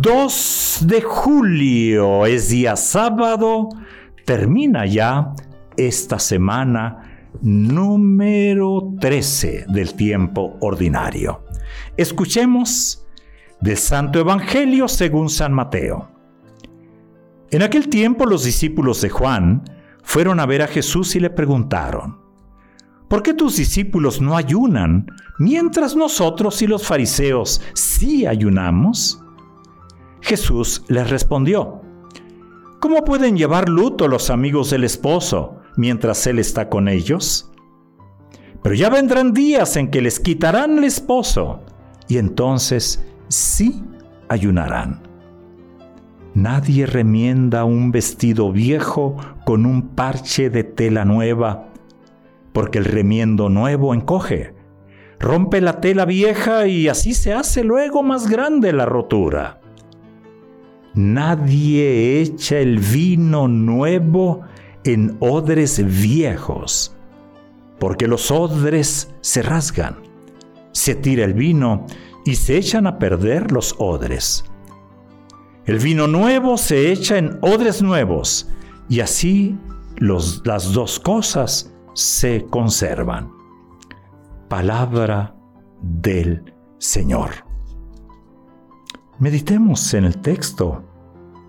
2 de julio es día sábado, termina ya esta semana número 13 del tiempo ordinario. Escuchemos del Santo Evangelio según San Mateo. En aquel tiempo los discípulos de Juan fueron a ver a Jesús y le preguntaron, ¿por qué tus discípulos no ayunan mientras nosotros y los fariseos sí ayunamos? Jesús les respondió, ¿cómo pueden llevar luto los amigos del esposo mientras él está con ellos? Pero ya vendrán días en que les quitarán el esposo y entonces sí ayunarán. Nadie remienda un vestido viejo con un parche de tela nueva, porque el remiendo nuevo encoge, rompe la tela vieja y así se hace luego más grande la rotura. Nadie echa el vino nuevo en odres viejos, porque los odres se rasgan, se tira el vino y se echan a perder los odres. El vino nuevo se echa en odres nuevos y así las dos cosas se conservan. Palabra del Señor. Meditemos en el texto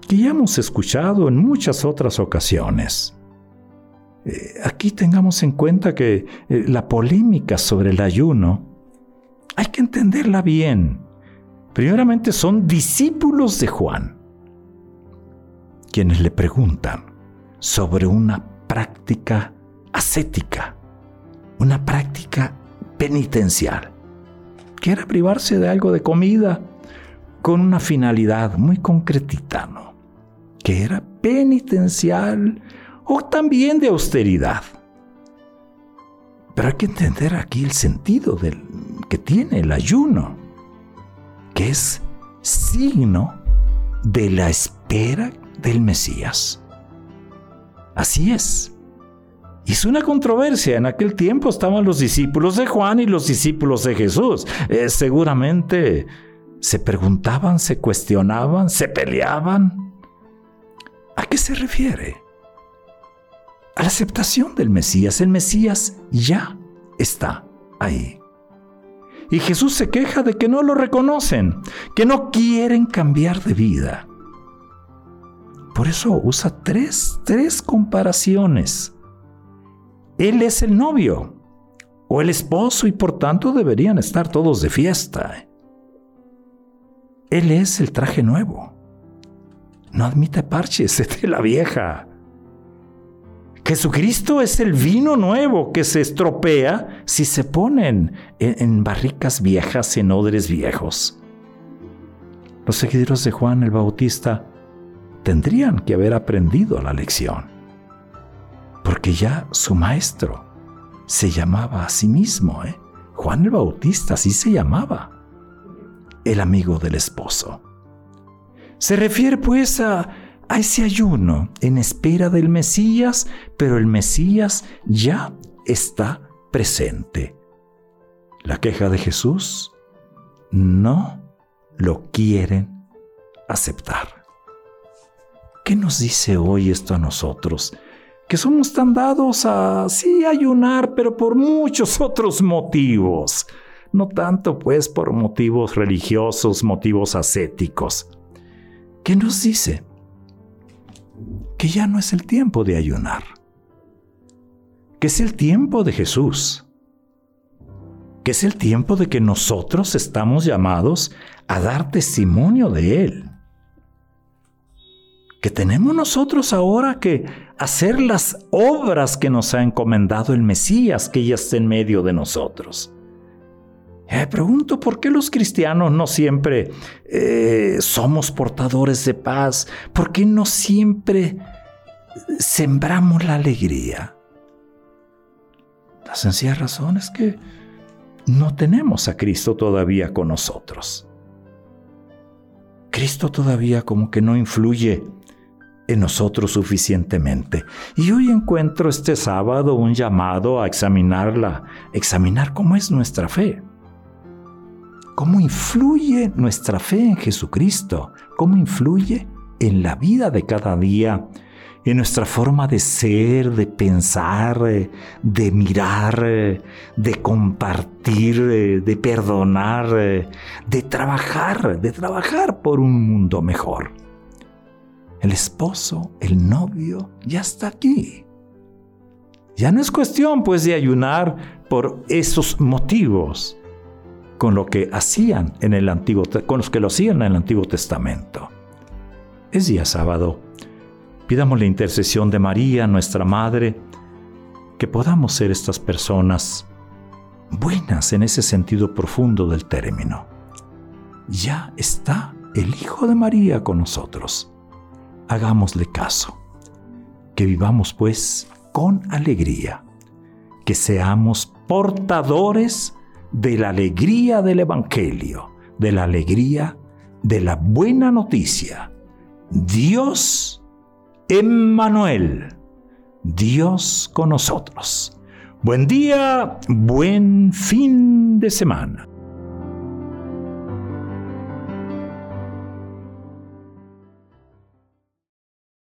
que ya hemos escuchado en muchas otras ocasiones. Eh, aquí tengamos en cuenta que eh, la polémica sobre el ayuno hay que entenderla bien. Primeramente son discípulos de Juan quienes le preguntan sobre una práctica ascética, una práctica penitencial. Quiere privarse de algo de comida con una finalidad muy concretita. Que era penitencial o también de austeridad. Pero hay que entender aquí el sentido del, que tiene el ayuno, que es signo de la espera del Mesías. Así es. Hizo una controversia. En aquel tiempo estaban los discípulos de Juan y los discípulos de Jesús. Eh, seguramente se preguntaban, se cuestionaban, se peleaban. ¿A qué se refiere? A la aceptación del Mesías. El Mesías ya está ahí. Y Jesús se queja de que no lo reconocen, que no quieren cambiar de vida. Por eso usa tres, tres comparaciones. Él es el novio o el esposo y por tanto deberían estar todos de fiesta. Él es el traje nuevo. No admite parches de la vieja. Jesucristo es el vino nuevo que se estropea si se ponen en, barricas viejas, en odres viejos. Los seguidores de Juan el Bautista tendrían que haber aprendido la lección, porque ya su maestro se llamaba a sí mismo, ¿eh? Juan el Bautista así se llamaba, el amigo del esposo. Se refiere pues a, a ese ayuno en espera del Mesías, pero el Mesías ya está presente. La queja de Jesús no lo quieren aceptar. ¿Qué nos dice hoy esto a nosotros? Que somos tan dados a, sí, ayunar, pero por muchos otros motivos. No tanto pues por motivos religiosos, motivos ascéticos. ¿Qué nos dice? Que ya no es el tiempo de ayunar. Que es el tiempo de Jesús. Que es el tiempo de que nosotros estamos llamados a dar testimonio de Él que tenemos nosotros ahora que hacer las obras que nos ha encomendado el Mesías, que ya está en medio de nosotros. Me pregunto por qué los cristianos no siempre eh, somos portadores de paz, por qué no siempre sembramos la alegría. La sencilla razón es que no tenemos a Cristo todavía con nosotros. Cristo todavía como que no influye en nosotros suficientemente. Y hoy encuentro este sábado un llamado a examinarla, examinar cómo es nuestra fe. ¿Cómo influye nuestra fe en Jesucristo? ¿Cómo influye en la vida de cada día? En nuestra forma de ser, de pensar, de mirar, de compartir, de perdonar, de trabajar, de trabajar por un mundo mejor. El esposo, el novio, ya está aquí. Ya no es cuestión pues de ayunar por esos motivos con lo que hacían en el antiguo con los que lo hacían en el Antiguo Testamento. Es día sábado. Pidamos la intercesión de María, nuestra madre, que podamos ser estas personas buenas en ese sentido profundo del término. Ya está el Hijo de María con nosotros hagámosle caso. Que vivamos pues con alegría, que seamos portadores de la alegría del Evangelio, de la alegría de la buena noticia. Dios, Emmanuel, Dios con nosotros. Buen día, buen fin de semana.